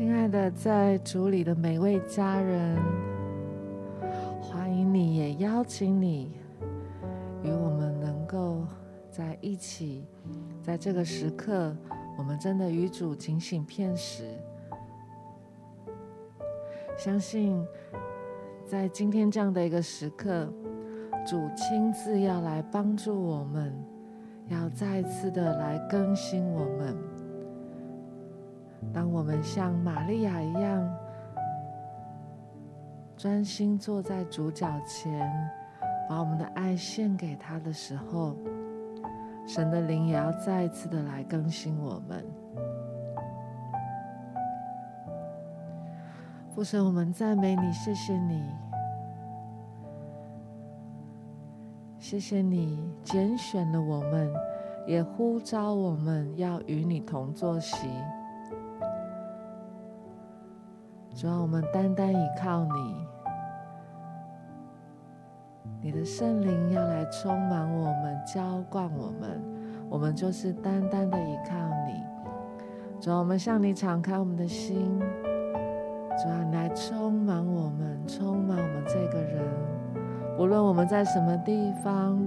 亲爱的，在主里的每位家人，欢迎你，也邀请你与我们能够在一起，在这个时刻，我们真的与主警醒片时，相信在今天这样的一个时刻，主亲自要来帮助我们，要再次的来更新我们。当我们像玛利亚一样专心坐在主脚前，把我们的爱献给他的时候，神的灵也要再一次的来更新我们。父神，我们赞美你，谢谢你，谢谢你拣选了我们，也呼召我们要与你同坐席。主啊，我们单单依靠你，你的圣灵要来充满我们，浇灌我们，我们就是单单的依靠你。主啊，我们向你敞开我们的心，主啊，你来充满我们，充满我们这个人。无论我们在什么地方，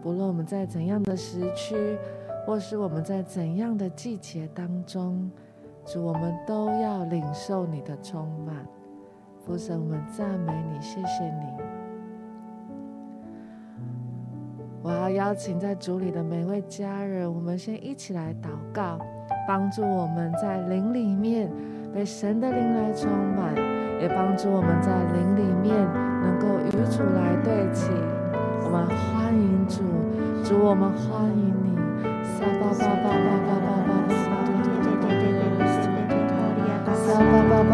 不论我们在怎样的时区，或是我们在怎样的季节当中。主，我们都要领受你的充满。父神，我们赞美你，谢谢你。我要邀请在主里的每位家人，我们先一起来祷告，帮助我们在灵里面被神的灵来充满，也帮助我们在灵里面能够与主来对齐。我们欢迎主，主，我们欢迎你。撒巴巴巴巴巴巴。Hallelujah.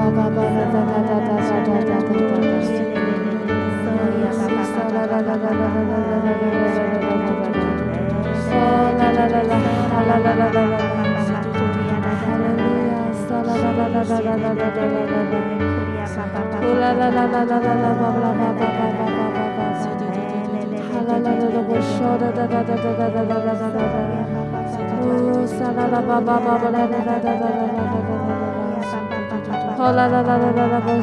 Ooh, la la la la la la la la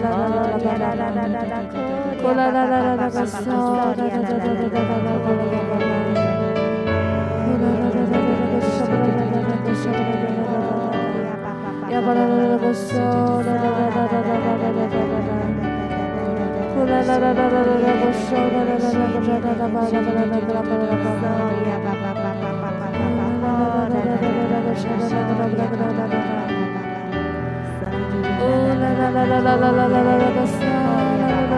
la la la la la la la la. 巴。呼啦啦啦啦啦啦啦啦！巴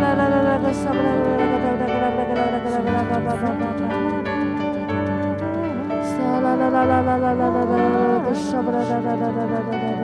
呀啦巴巴巴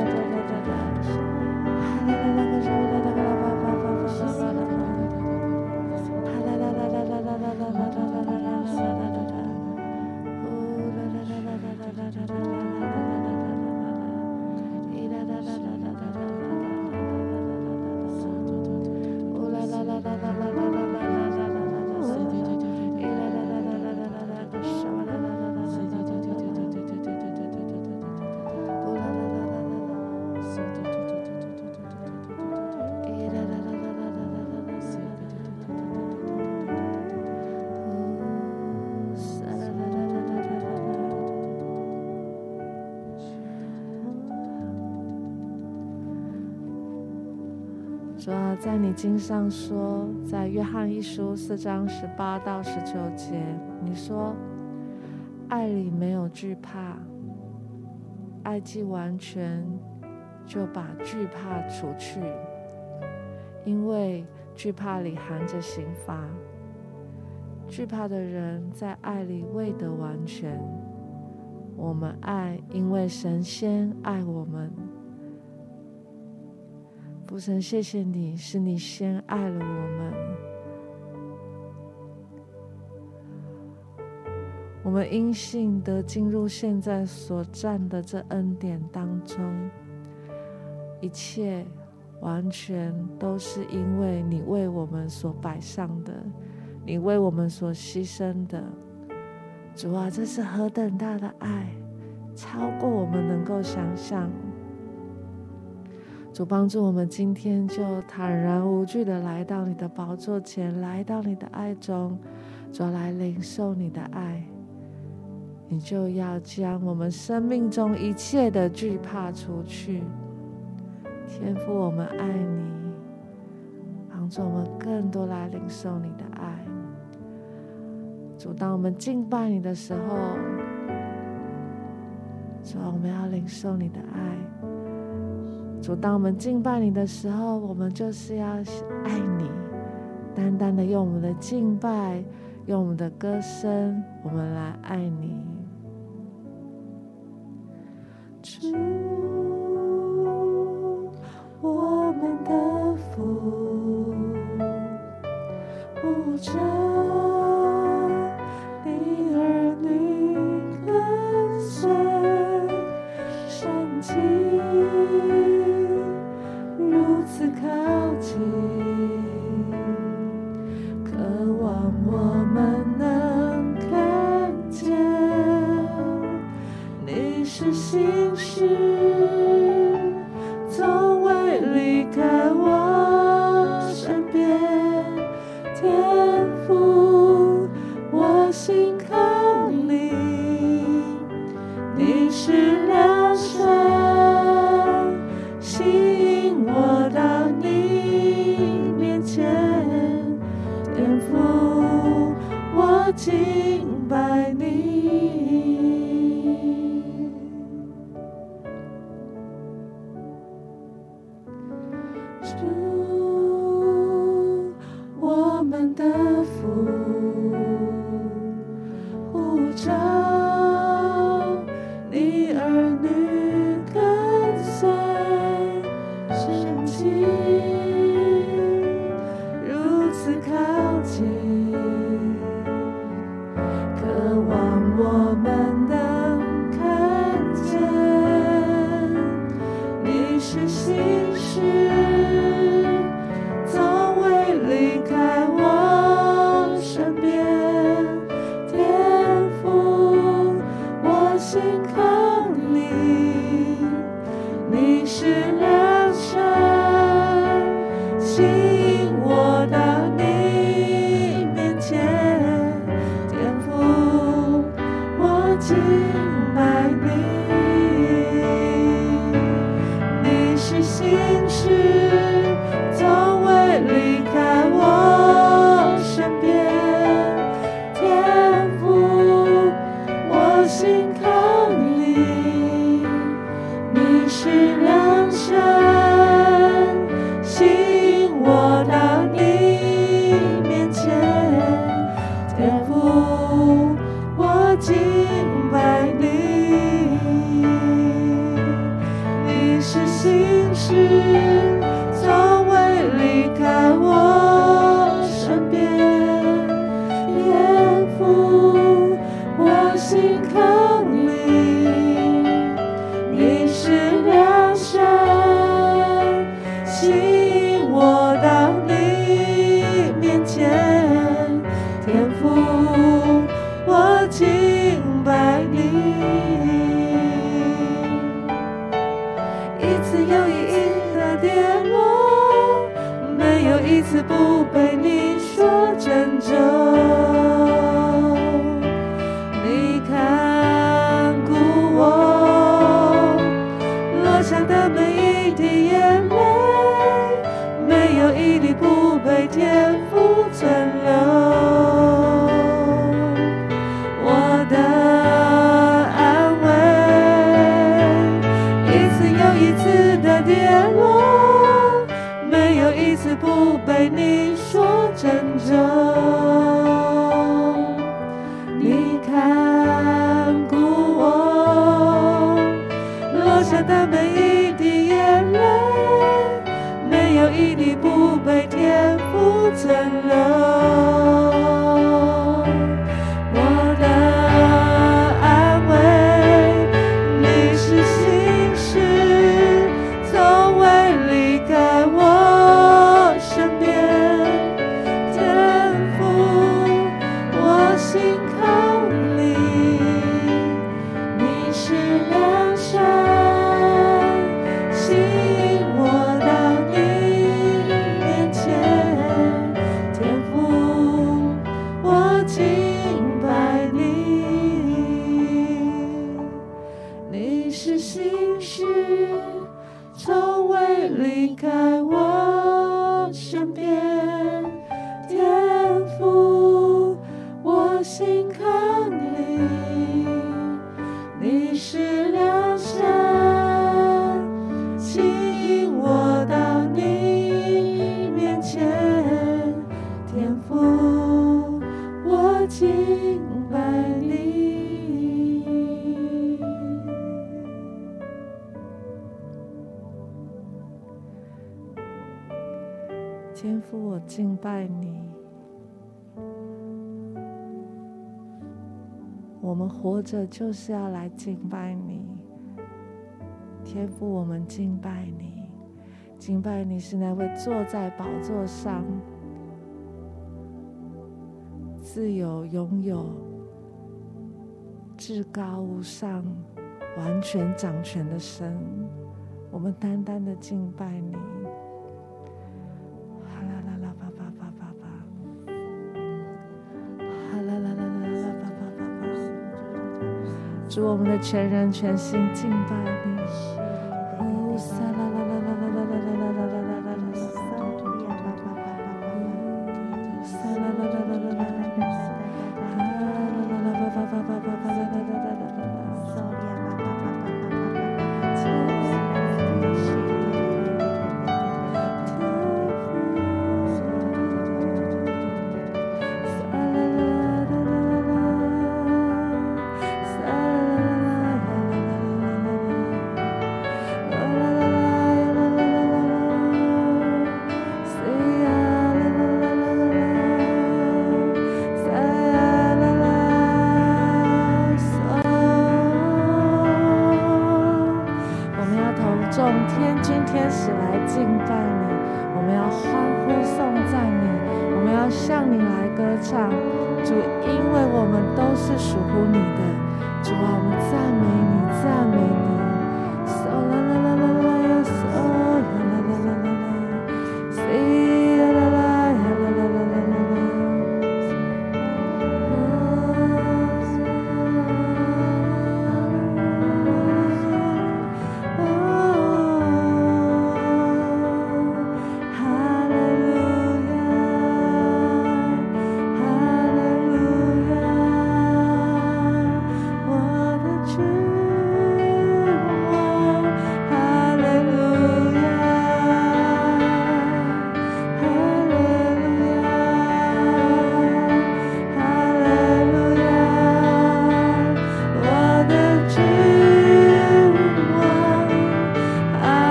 在你经上说，在约翰一书四章十八到十九节，你说，爱里没有惧怕，爱既完全，就把惧怕除去，因为惧怕里含着刑罚。惧怕的人在爱里未得完全。我们爱，因为神先爱我们。父神，谢谢你，是你先爱了我们。我们因信得进入现在所站的这恩典当中，一切完全都是因为你为我们所摆上的，你为我们所牺牲的。主啊，这是何等大的爱，超过我们能够想象。主帮助我们，今天就坦然无惧的来到你的宝座前，来到你的爱中，主来领受你的爱，你就要将我们生命中一切的惧怕除去。天父，我们爱你，帮助我们更多来领受你的爱。主，当我们敬拜你的时候，主，我们要领受你的爱。主，当我们敬拜你的时候，我们就是要爱你，单单的用我们的敬拜，用我们的歌声，我们来爱你。主，我们的父，不是。活着就是要来敬拜你，天父，我们敬拜你，敬拜你是那位坐在宝座上，自由拥有、至高无上、完全掌权的神，我们单单的敬拜你。我们的全人全心敬拜你。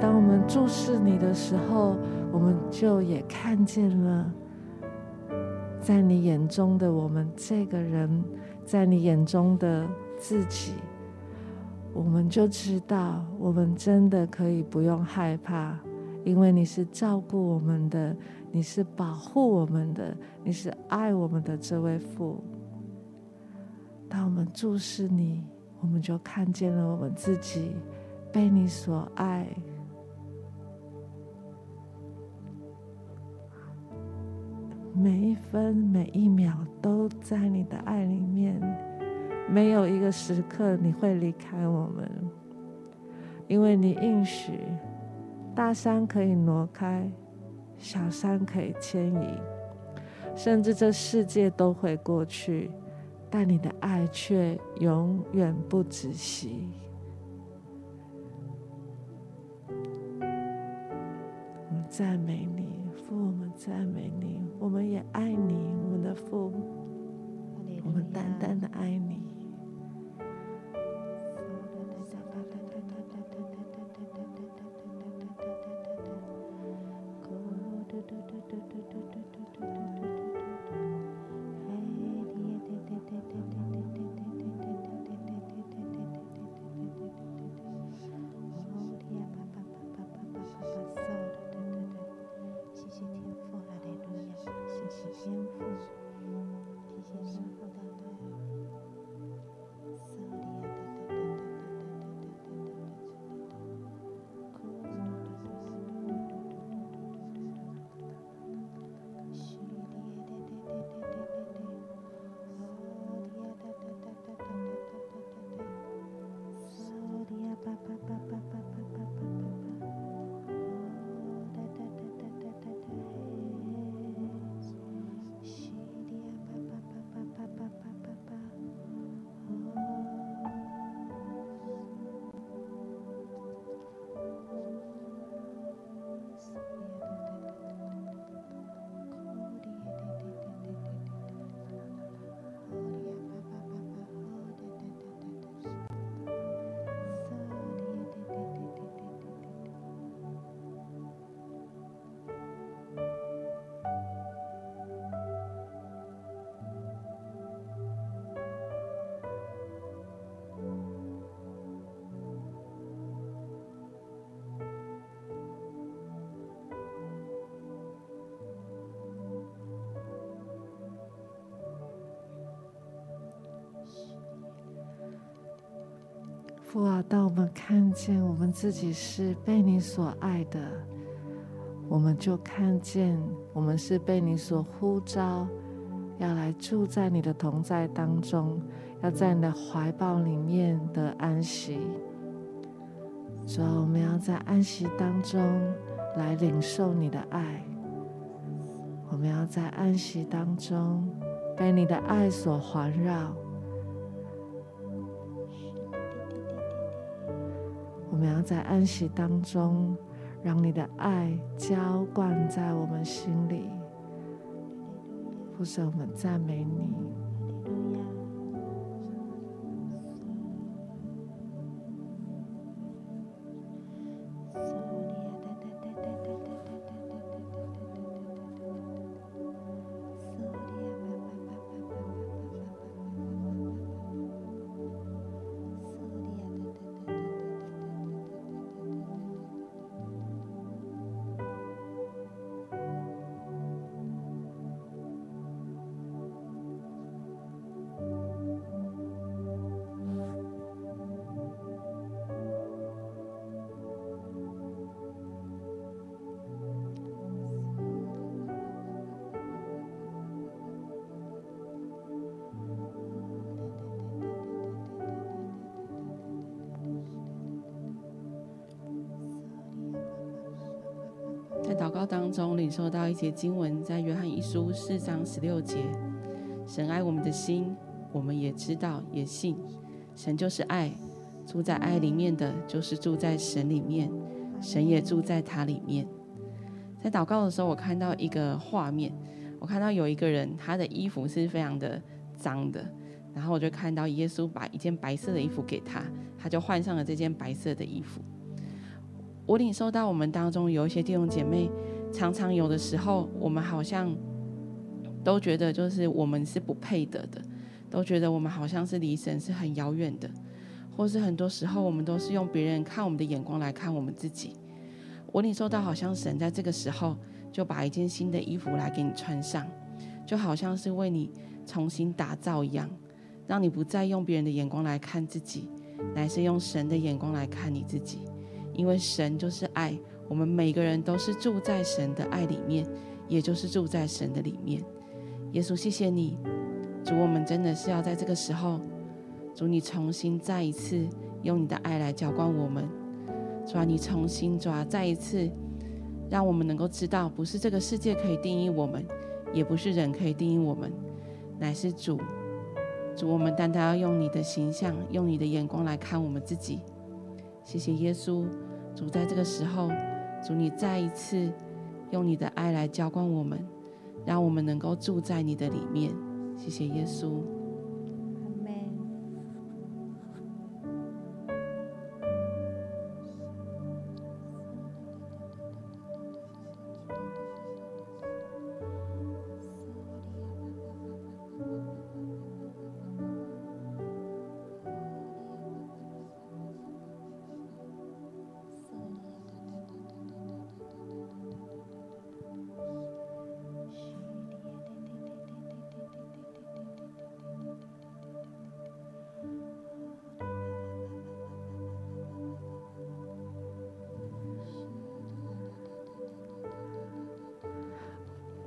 当我们注视你的时候，我们就也看见了，在你眼中的我们这个人，在你眼中的自己，我们就知道，我们真的可以不用害怕，因为你是照顾我们的，你是保护我们的，你是爱我们的这位父。当我们注视你，我们就看见了我们自己被你所爱。每一分每一秒都在你的爱里面，没有一个时刻你会离开我们，因为你应许，大山可以挪开，小山可以迁移，甚至这世界都会过去，但你的爱却永远不止息。我们赞美你。父，我们赞美你，我们也爱你，我们的父，我们淡淡的爱你。父啊，当我们看见我们自己是被你所爱的，我们就看见我们是被你所呼召，要来住在你的同在当中，要在你的怀抱里面的安息。所以我们要在安息当中来领受你的爱，我们要在安息当中被你的爱所环绕。我们要在安息当中，让你的爱浇灌在我们心里。父神，我们赞美你。受到一节经文，在约翰一书四章十六节，神爱我们的心，我们也知道也信。神就是爱，住在爱里面的就是住在神里面，神也住在他里面。在祷告的时候，我看到一个画面，我看到有一个人，他的衣服是非常的脏的，然后我就看到耶稣把一件白色的衣服给他，他就换上了这件白色的衣服。我领受到我们当中有一些弟兄姐妹，常常有的时候，我们好像都觉得就是我们是不配得的，都觉得我们好像是离神是很遥远的，或是很多时候我们都是用别人看我们的眼光来看我们自己。我领受到，好像神在这个时候就把一件新的衣服来给你穿上，就好像是为你重新打造一样，让你不再用别人的眼光来看自己，乃是用神的眼光来看你自己。因为神就是爱，我们每个人都是住在神的爱里面，也就是住在神的里面。耶稣，谢谢你，主，我们真的是要在这个时候，主你重新再一次用你的爱来浇灌我们。主啊，你重新抓，再一次让我们能够知道，不是这个世界可以定义我们，也不是人可以定义我们，乃是主。主，我们单单要用你的形象，用你的眼光来看我们自己。谢谢耶稣，主在这个时候，主你再一次用你的爱来浇灌我们，让我们能够住在你的里面。谢谢耶稣。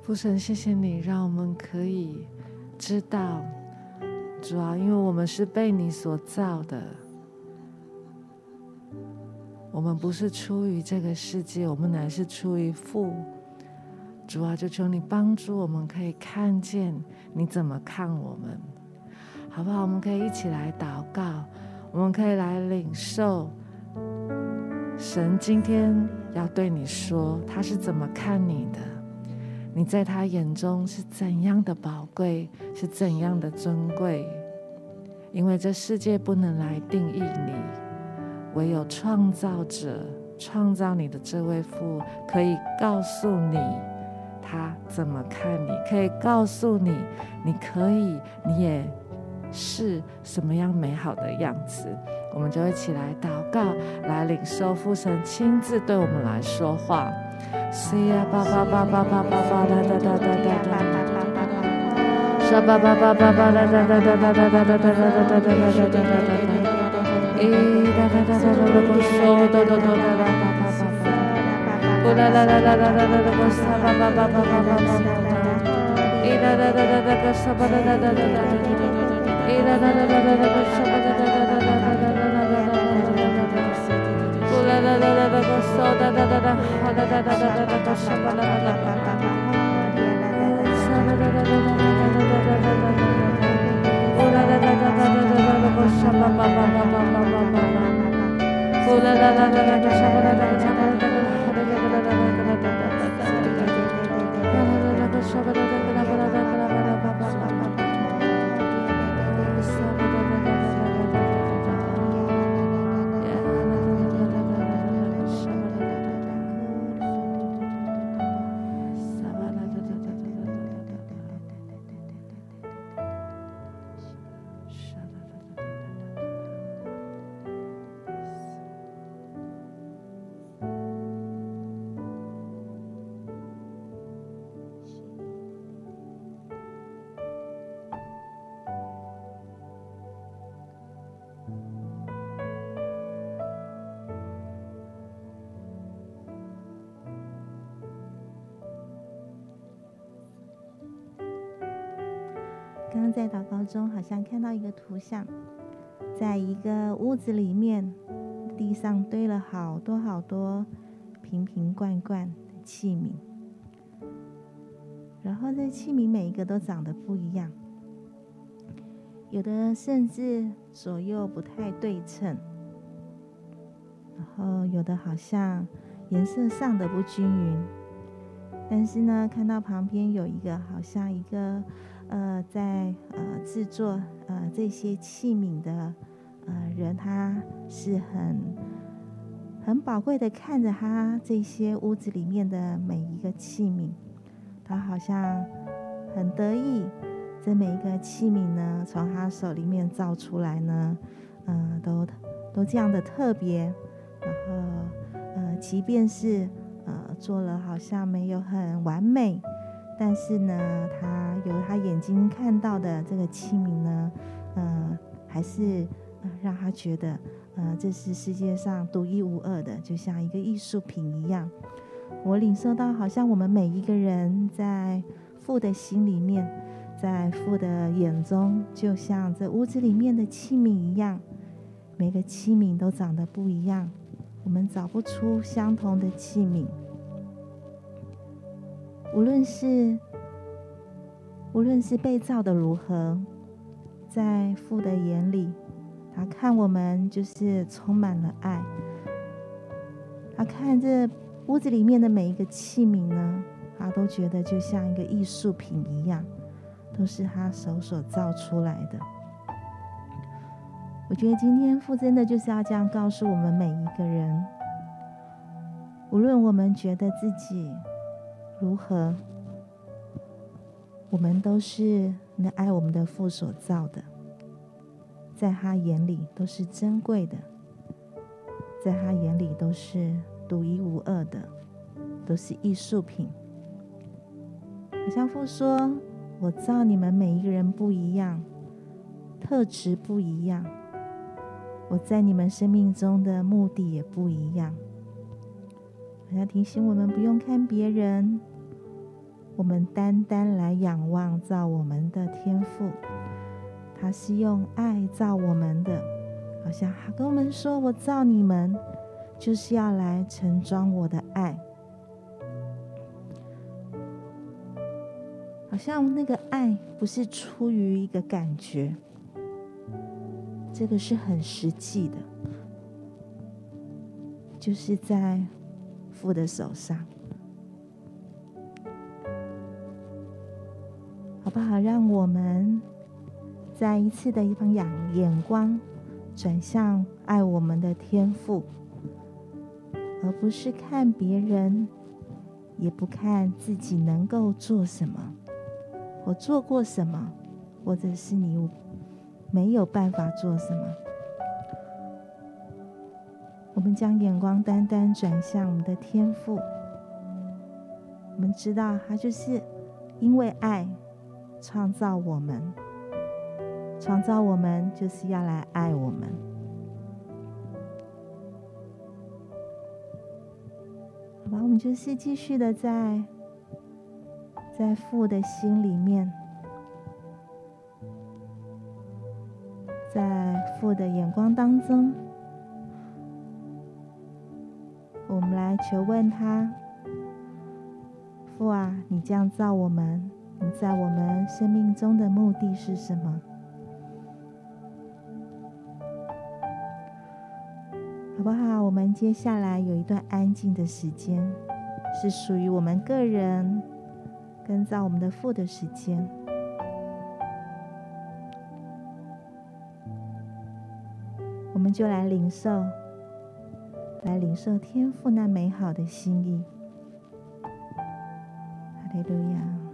父神，谢谢你，让我们可以知道，主啊，因为我们是被你所造的，我们不是出于这个世界，我们乃是出于父。主啊，就求你帮助我们，可以看见你怎么看我们，好不好？我们可以一起来祷告，我们可以来领受神今天要对你说，他是怎么看你的。你在他眼中是怎样的宝贵，是怎样的尊贵？因为这世界不能来定义你，唯有创造者创造你的这位父可以告诉你他怎么看你，可以告诉你你可以，你也是什么样美好的样子。我们就一起来祷告，来领受父神亲自对我们来说话。Sia ba ba ba ba ba ba ba da da da da da da Shaba ba ba ba ba da da da da da da da da da da da da da da da da da E da da da da da da da so da da da da da ba ba ba Ko da da da da da da da da ko sa ba ba ba ba ba ba ba E da da da da da ko sa ba da da da da da E da da da da da da ko sa ba da da da da da da Oh la la la la la la 刚刚在祷告中，好像看到一个图像，在一个屋子里面，地上堆了好多好多瓶瓶罐罐的器皿，然后这器皿每一个都长得不一样，有的甚至左右不太对称，然后有的好像颜色上的不均匀。但是呢，看到旁边有一个好像一个呃，在呃制作呃这些器皿的呃人，他是很很宝贵的，看着他这些屋子里面的每一个器皿，他好像很得意。这每一个器皿呢，从他手里面造出来呢，嗯、呃，都都这样的特别，然后呃，即便是。呃，做了好像没有很完美，但是呢，他由他眼睛看到的这个器皿呢，呃，还是让他觉得，呃，这是世界上独一无二的，就像一个艺术品一样。我领受到，好像我们每一个人在父的心里面，在父的眼中，就像这屋子里面的器皿一样，每个器皿都长得不一样。我们找不出相同的器皿，无论是无论是被造的如何，在父的眼里，他看我们就是充满了爱。他看这屋子里面的每一个器皿呢，他都觉得就像一个艺术品一样，都是他手所造出来的。我觉得今天父真的就是要这样告诉我们每一个人，无论我们觉得自己如何，我们都是那爱我们的父所造的，在他眼里都是珍贵的，在他眼里都是独一无二的，都是艺术品。好像父说：“我造你们每一个人不一样，特质不一样。”我在你们生命中的目的也不一样。好像提醒我们不用看别人，我们单单来仰望造我们的天赋，他是用爱造我们的。好像他跟我们说：“我造你们，就是要来盛装我的爱。”好像那个爱不是出于一个感觉。这个是很实际的，就是在父的手上，好不好？让我们再一次的一方仰眼光转向爱我们的天赋，而不是看别人，也不看自己能够做什么，我做过什么，或者是你。没有办法做什么，我们将眼光单单转向我们的天赋。我们知道他就是因为爱创造我们，创造我们就是要来爱我们。好吧，我们就是继续的在在父的心里面。在父的眼光当中，我们来求问他：父啊，你这样造我们，你在我们生命中的目的是什么？好不好？我们接下来有一段安静的时间，是属于我们个人跟造我们的父的时间。我们就来领受，来领受天父那美好的心意。哈利路亚。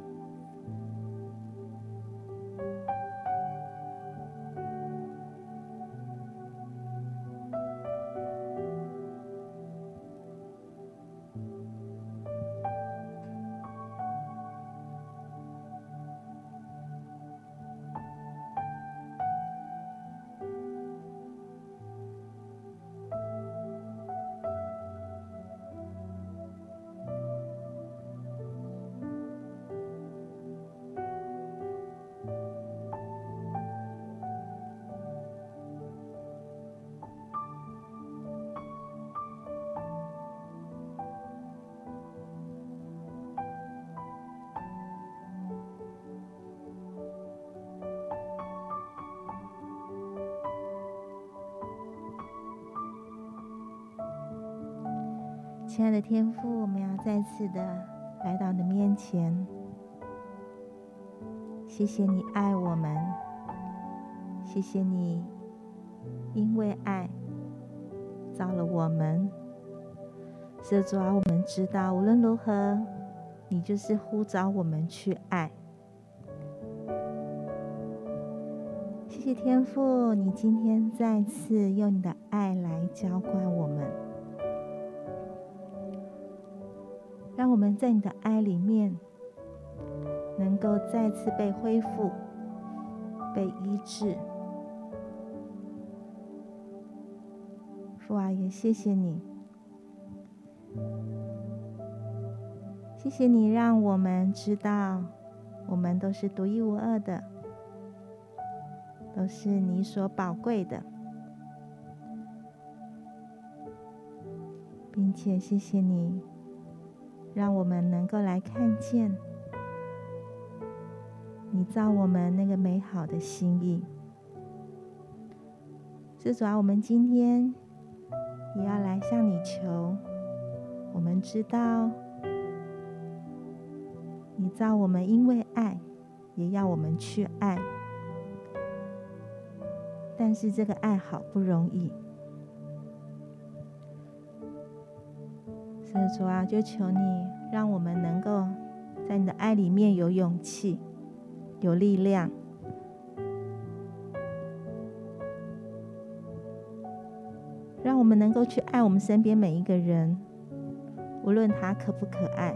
亲爱的天父，我们要再次的来到你面前。谢谢你爱我们，谢谢你因为爱造了我们。这主啊，我们知道无论如何，你就是呼召我们去爱。谢谢天父，你今天再次用你的爱来浇灌我们。我们在你的爱里面，能够再次被恢复、被医治。父啊，也谢谢你，谢谢你让我们知道，我们都是独一无二的，都是你所宝贵的，并且谢谢你。让我们能够来看见你造我们那个美好的心意。是主啊，我们今天也要来向你求。我们知道你造我们，因为爱，也要我们去爱。但是这个爱好不容易。主啊，就求你让我们能够在你的爱里面有勇气、有力量，让我们能够去爱我们身边每一个人，无论他可不可爱，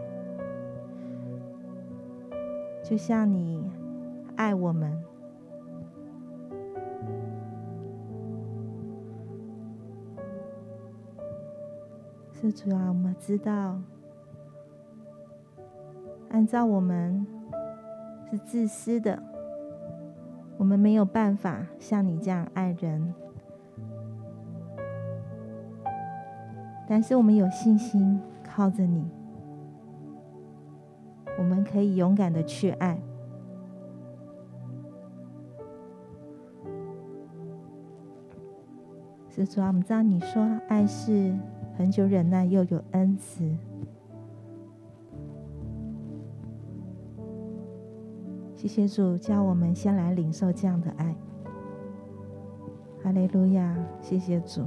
就像你爱我们。是主啊，我们知道，按照我们是自私的，我们没有办法像你这样爱人。但是我们有信心，靠着你，我们可以勇敢的去爱。是主啊，我们知道你说爱是。很久忍耐，又有恩慈。谢谢主，叫我们先来领受这样的爱。哈利路亚，谢谢主。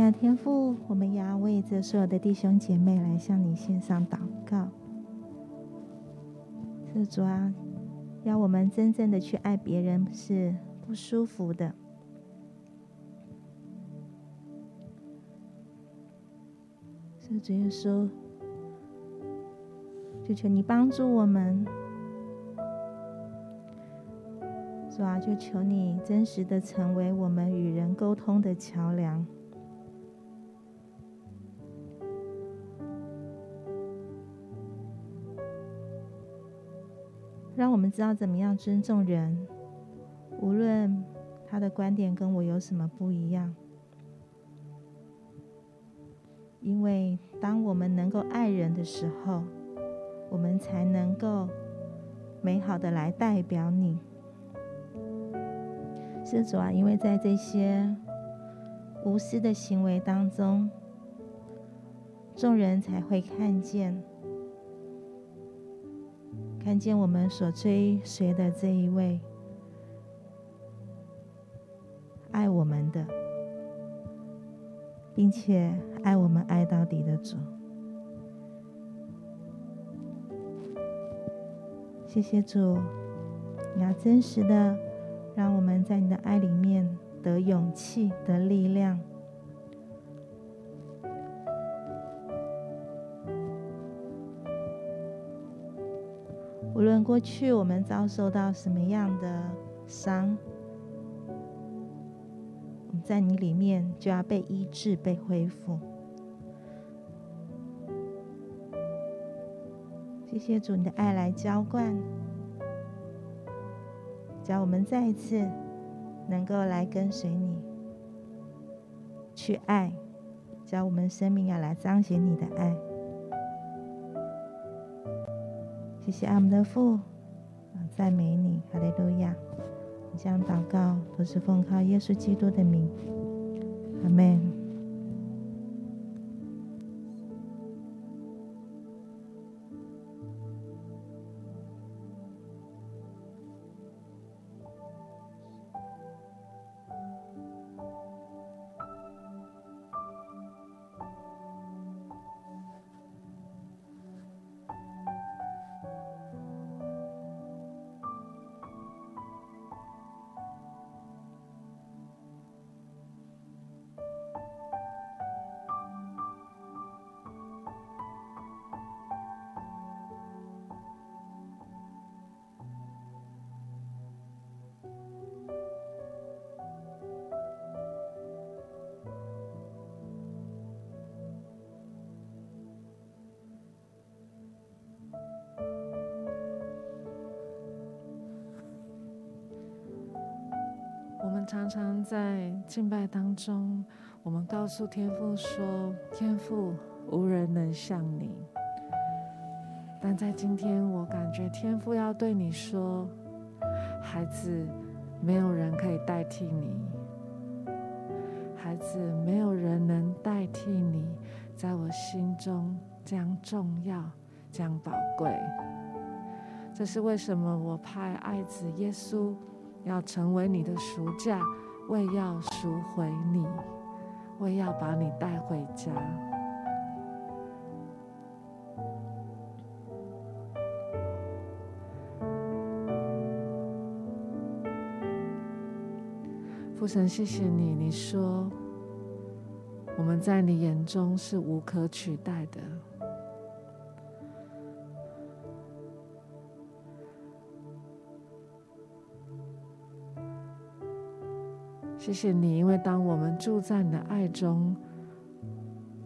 亲爱的天父，我们要为这所有的弟兄姐妹来向你献上祷告。是主啊，要我们真正的去爱别人是不舒服的。是主耶稣，就求你帮助我们。主啊，就求你真实的成为我们与人沟通的桥梁。让我们知道怎么样尊重人，无论他的观点跟我有什么不一样。因为当我们能够爱人的时候，我们才能够美好的来代表你。施主啊，因为在这些无私的行为当中，众人才会看见。看见我们所追随的这一位爱我们的，并且爱我们爱到底的主，谢谢主，你要真实的让我们在你的爱里面得勇气、得力量。无论过去我们遭受到什么样的伤，我们在你里面就要被医治、被恢复。谢谢主，你的爱来浇灌，叫我们再一次能够来跟随你，去爱，叫我们生命要来彰显你的爱。谢谢阿们的父，赞美你，哈利路亚！将祷告都是奉靠耶稣基督的名，阿门。常在敬拜当中，我们告诉天父说：“天父，无人能像你。”但在今天，我感觉天父要对你说：“孩子，没有人可以代替你。孩子，没有人能代替你，在我心中这样重要，这样宝贵。这是为什么我派爱子耶稣。”要成为你的赎价，为要赎回你，为要把你带回家。父神，谢谢你，你说我们在你眼中是无可取代的。谢谢你，因为当我们住在你的爱中，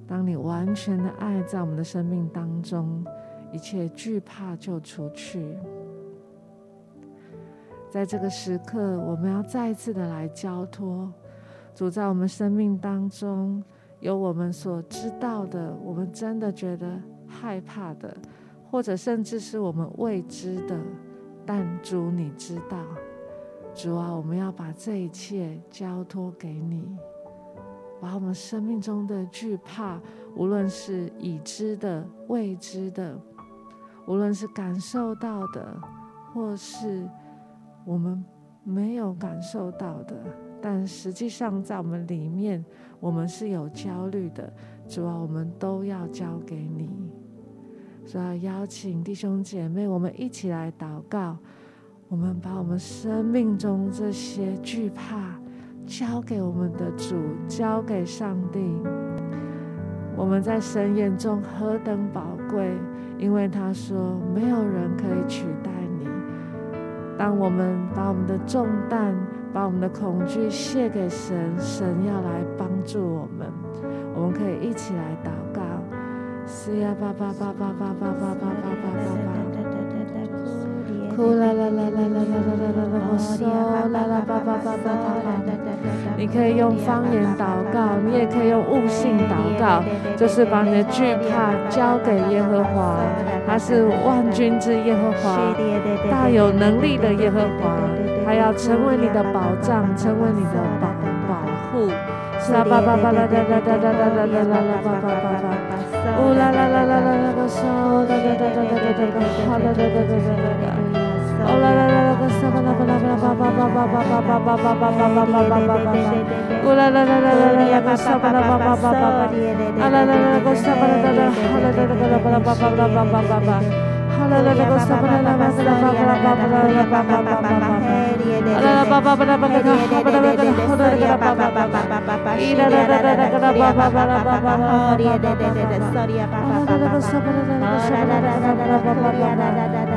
当你完全的爱在我们的生命当中，一切惧怕就除去。在这个时刻，我们要再次的来交托，主在我们生命当中有我们所知道的，我们真的觉得害怕的，或者甚至是我们未知的，但主你知道。主啊，我们要把这一切交托给你，把我们生命中的惧怕，无论是已知的、未知的，无论是感受到的，或是我们没有感受到的，但实际上在我们里面，我们是有焦虑的。主啊，我们都要交给你。所以要邀请弟兄姐妹，我们一起来祷告。我们把我们生命中这些惧怕交给我们的主，交给上帝。我们在神眼中何等宝贵，因为他说没有人可以取代你。当我们把我们的重担、把我们的恐惧卸给神，神要来帮助我们。我们可以一起来祷告。是呀，爸爸，爸爸，爸爸，爸爸，爸爸，爸爸。呼啦啦啦啦啦啦啦啦啦啦！我说啦啦叭叭叭叭叭。你可以用方言祷告，你也可以用悟性祷告，就是把你的惧怕交给耶和华，他是万军之耶和华，大有能力的耶和华，他要成为你的保障，成为你的保保护。Hallelujah.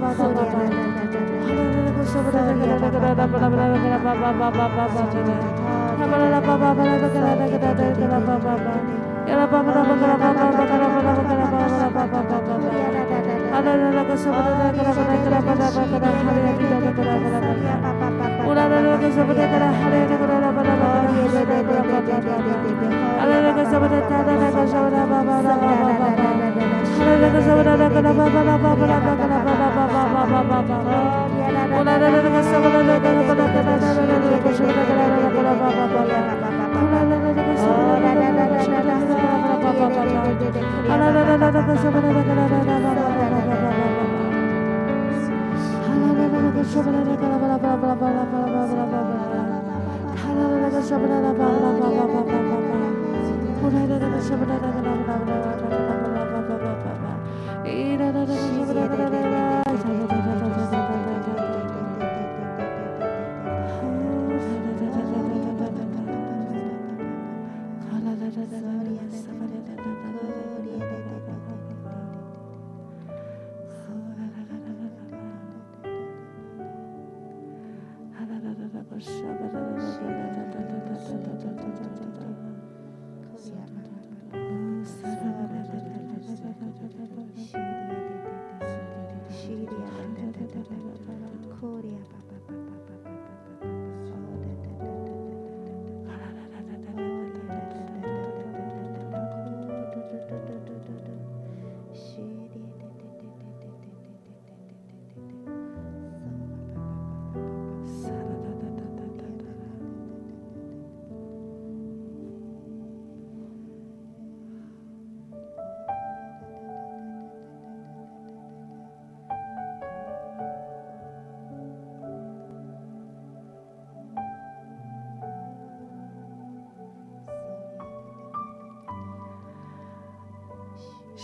巴拉啦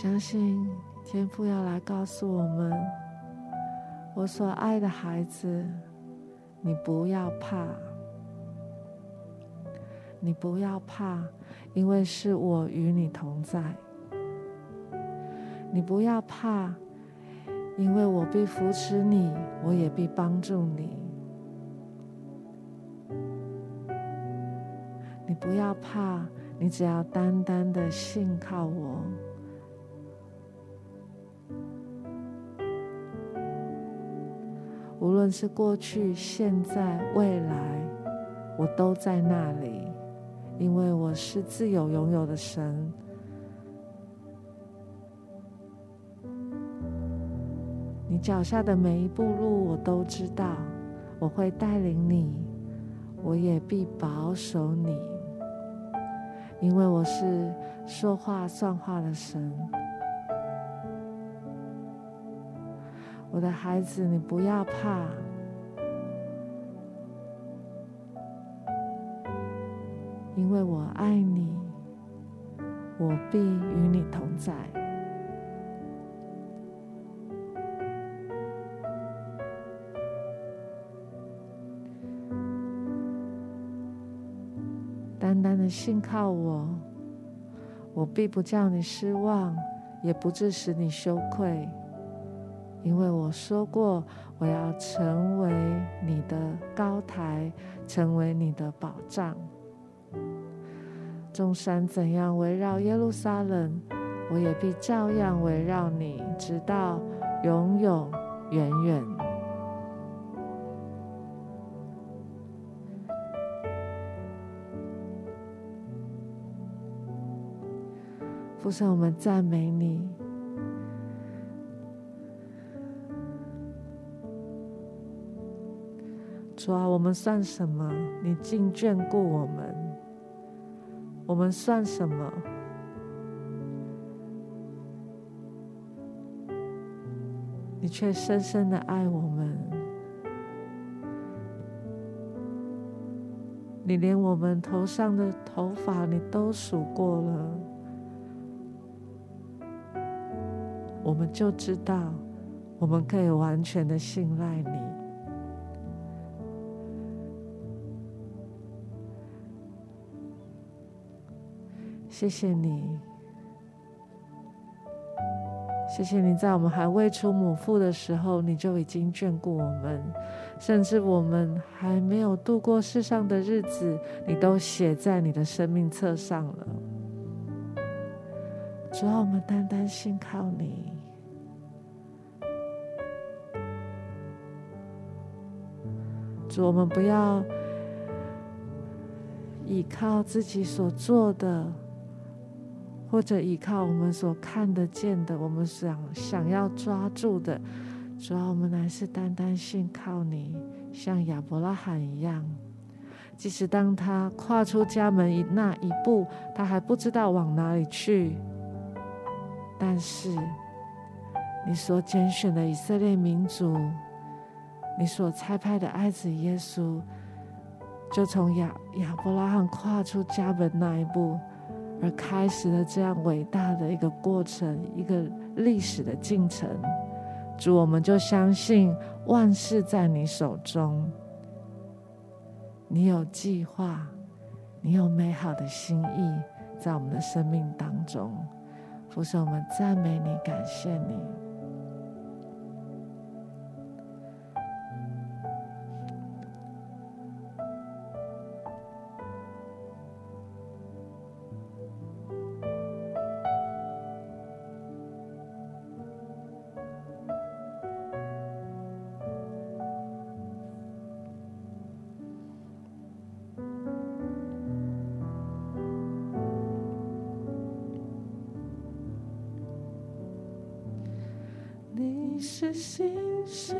相信天父要来告诉我们：我所爱的孩子，你不要怕，你不要怕，因为是我与你同在。你不要怕，因为我必扶持你，我也必帮助你。你不要怕，你只要单单的信靠我。无论是过去、现在、未来，我都在那里，因为我是自有永有的神。你脚下的每一步路，我都知道，我会带领你，我也必保守你，因为我是说话算话的神。我的孩子，你不要怕，因为我爱你，我必与你同在。单单的信靠我，我必不叫你失望，也不致使你羞愧。因为我说过，我要成为你的高台，成为你的保障。众山怎样围绕耶路撒冷，我也必照样围绕你，直到永永远远。父神，我们赞美你。主啊，我们算什么？你竟眷顾我们。我们算什么？你却深深的爱我们。你连我们头上的头发，你都数过了。我们就知道，我们可以完全的信赖你。谢谢你，谢谢你在我们还未出母腹的时候，你就已经眷顾我们，甚至我们还没有度过世上的日子，你都写在你的生命册上了。主啊，我们单单信靠你。主，我们不要依靠自己所做的。或者依靠我们所看得见的，我们想想要抓住的，主要我们乃是单单信靠你，像亚伯拉罕一样。即使当他跨出家门一那一步，他还不知道往哪里去，但是你所拣选的以色列民族，你所差派的爱子耶稣，就从亚亚伯拉罕跨出家门那一步。而开始了这样伟大的一个过程，一个历史的进程。主，我们就相信万事在你手中，你有计划，你有美好的心意在我们的生命当中。父神，我们赞美你，感谢你。是心事，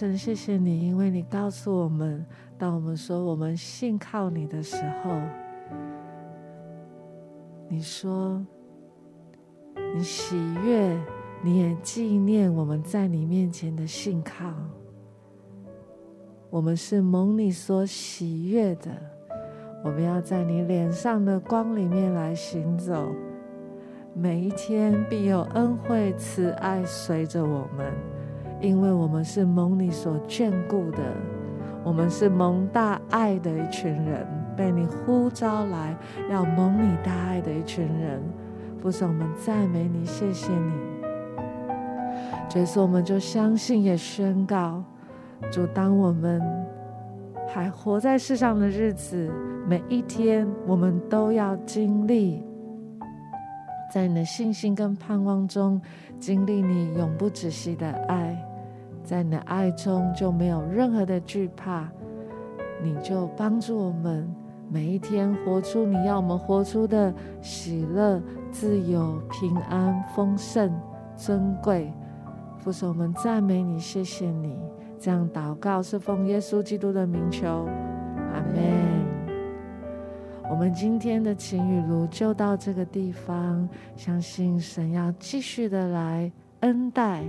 神，谢谢你，因为你告诉我们，当我们说我们信靠你的时候，你说你喜悦，你也纪念我们在你面前的信靠。我们是蒙你所喜悦的，我们要在你脸上的光里面来行走，每一天必有恩惠慈爱随着我们。因为我们是蒙你所眷顾的，我们是蒙大爱的一群人，被你呼召来要蒙你大爱的一群人。父神，我们赞美你，谢谢你。这次我们就相信，也宣告，主，当我们还活在世上的日子，每一天我们都要经历，在你的信心跟盼望中，经历你永不止息的爱。在你的爱中就没有任何的惧怕，你就帮助我们每一天活出你要我们活出的喜乐、自由、平安、丰盛、尊贵。父神，我们赞美你，谢谢你。这样祷告是奉耶稣基督的名求，阿门。我们今天的晴雨露就到这个地方，相信神要继续的来恩待。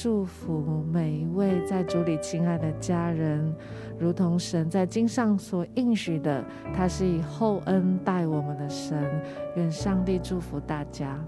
祝福每一位在主里亲爱的家人，如同神在经上所应许的，他是以厚恩待我们的神。愿上帝祝福大家。